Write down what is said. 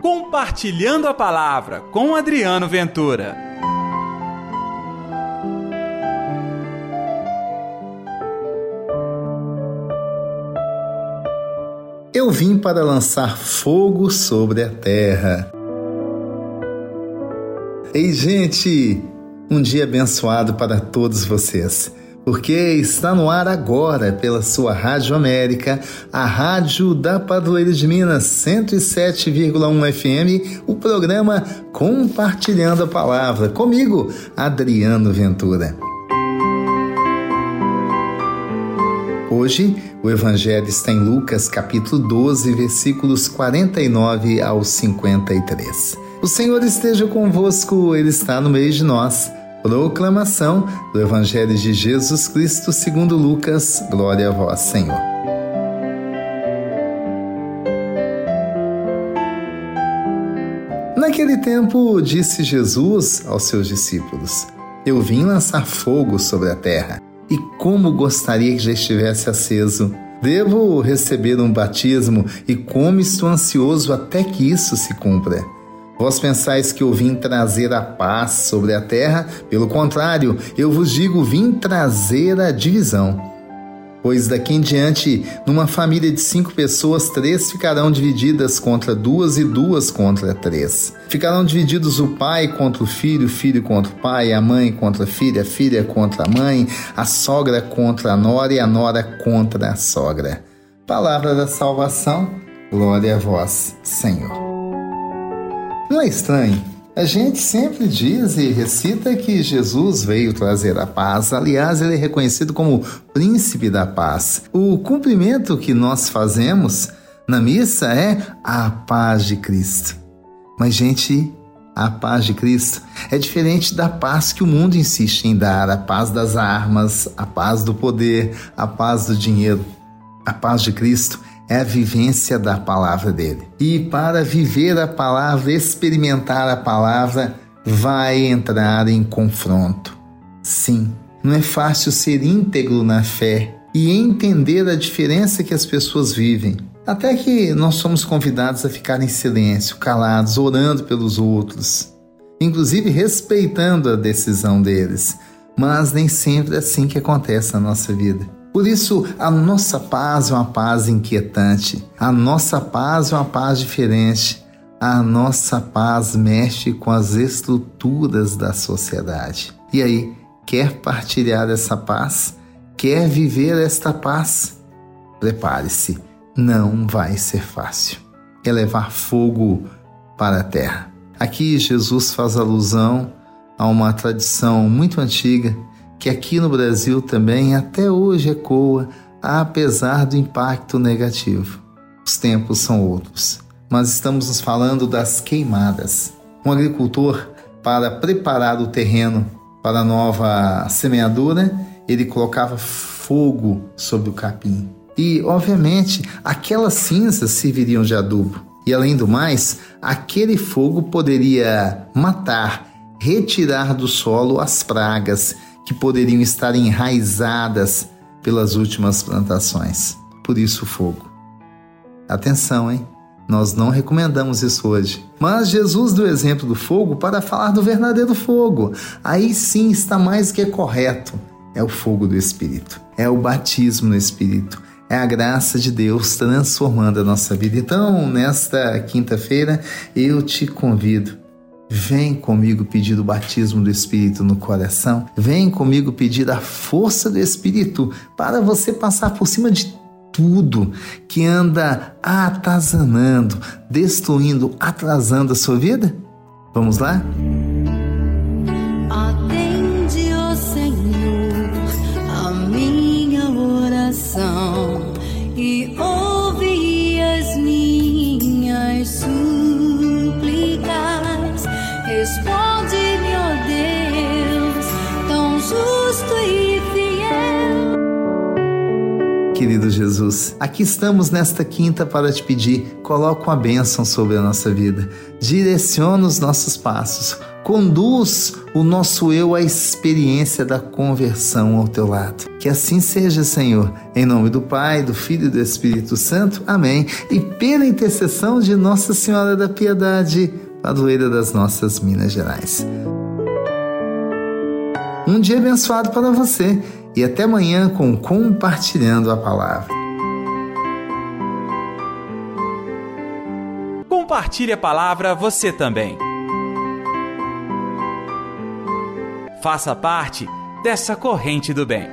Compartilhando a Palavra com Adriano Ventura. Eu vim para lançar fogo sobre a terra. Ei, gente! Um dia abençoado para todos vocês porque está no ar agora pela sua Rádio América, a rádio da Padroeira de Minas 107,1 FM, o programa Compartilhando a Palavra, comigo, Adriano Ventura. Hoje, o Evangelho está em Lucas, capítulo 12, versículos 49 ao 53. O Senhor esteja convosco, Ele está no meio de nós. Proclamação do Evangelho de Jesus Cristo segundo Lucas. Glória a vós, Senhor. Naquele tempo, disse Jesus aos seus discípulos: Eu vim lançar fogo sobre a terra, e como gostaria que já estivesse aceso. Devo receber um batismo, e como estou ansioso até que isso se cumpra. Vós pensais que eu vim trazer a paz sobre a terra? Pelo contrário, eu vos digo: vim trazer a divisão. Pois daqui em diante, numa família de cinco pessoas, três ficarão divididas contra duas e duas contra três. Ficarão divididos o pai contra o filho, o filho contra o pai, a mãe contra a filha, a filha contra a mãe, a sogra contra a nora e a nora contra a sogra. Palavra da salvação, glória a vós, Senhor. Não é estranho? A gente sempre diz e recita que Jesus veio trazer a paz. Aliás, ele é reconhecido como príncipe da paz. O cumprimento que nós fazemos na missa é a paz de Cristo. Mas, gente, a paz de Cristo é diferente da paz que o mundo insiste em dar, a paz das armas, a paz do poder, a paz do dinheiro. A paz de Cristo é a vivência da palavra dele. E para viver a palavra, experimentar a palavra, vai entrar em confronto. Sim, não é fácil ser íntegro na fé e entender a diferença que as pessoas vivem. Até que nós somos convidados a ficar em silêncio, calados, orando pelos outros, inclusive respeitando a decisão deles. Mas nem sempre é assim que acontece na nossa vida. Por isso, a nossa paz é uma paz inquietante, a nossa paz é uma paz diferente, a nossa paz mexe com as estruturas da sociedade. E aí, quer partilhar essa paz? Quer viver esta paz? Prepare-se, não vai ser fácil. É levar fogo para a terra. Aqui Jesus faz alusão a uma tradição muito antiga que aqui no Brasil também até hoje ecoa, apesar do impacto negativo. Os tempos são outros, mas estamos nos falando das queimadas. Um agricultor, para preparar o terreno para a nova semeadura, ele colocava fogo sobre o capim. E, obviamente, aquelas cinzas serviriam de adubo. E, além do mais, aquele fogo poderia matar, retirar do solo as pragas que poderiam estar enraizadas pelas últimas plantações. Por isso o fogo. Atenção, hein? Nós não recomendamos isso hoje. Mas Jesus deu exemplo do fogo para falar do verdadeiro fogo. Aí sim está mais que correto. É o fogo do Espírito. É o batismo no Espírito. É a graça de Deus transformando a nossa vida. Então, nesta quinta-feira, eu te convido Vem comigo pedir o batismo do Espírito no coração. Vem comigo pedir a força do Espírito para você passar por cima de tudo que anda atazanando, destruindo, atrasando a sua vida. Vamos lá? Atende, ó Senhor, a minha oração e ouve as minhas súplicas querido Jesus. Aqui estamos nesta quinta para te pedir, coloca uma bênção sobre a nossa vida, direciona os nossos passos, conduz o nosso eu à experiência da conversão ao teu lado. Que assim seja, Senhor, em nome do Pai, do Filho e do Espírito Santo. Amém. E pela intercessão de Nossa Senhora da Piedade, padroeira das nossas Minas Gerais. Um dia abençoado para você e até amanhã com Compartilhando a Palavra. Compartilhe a palavra você também. Faça parte dessa corrente do bem.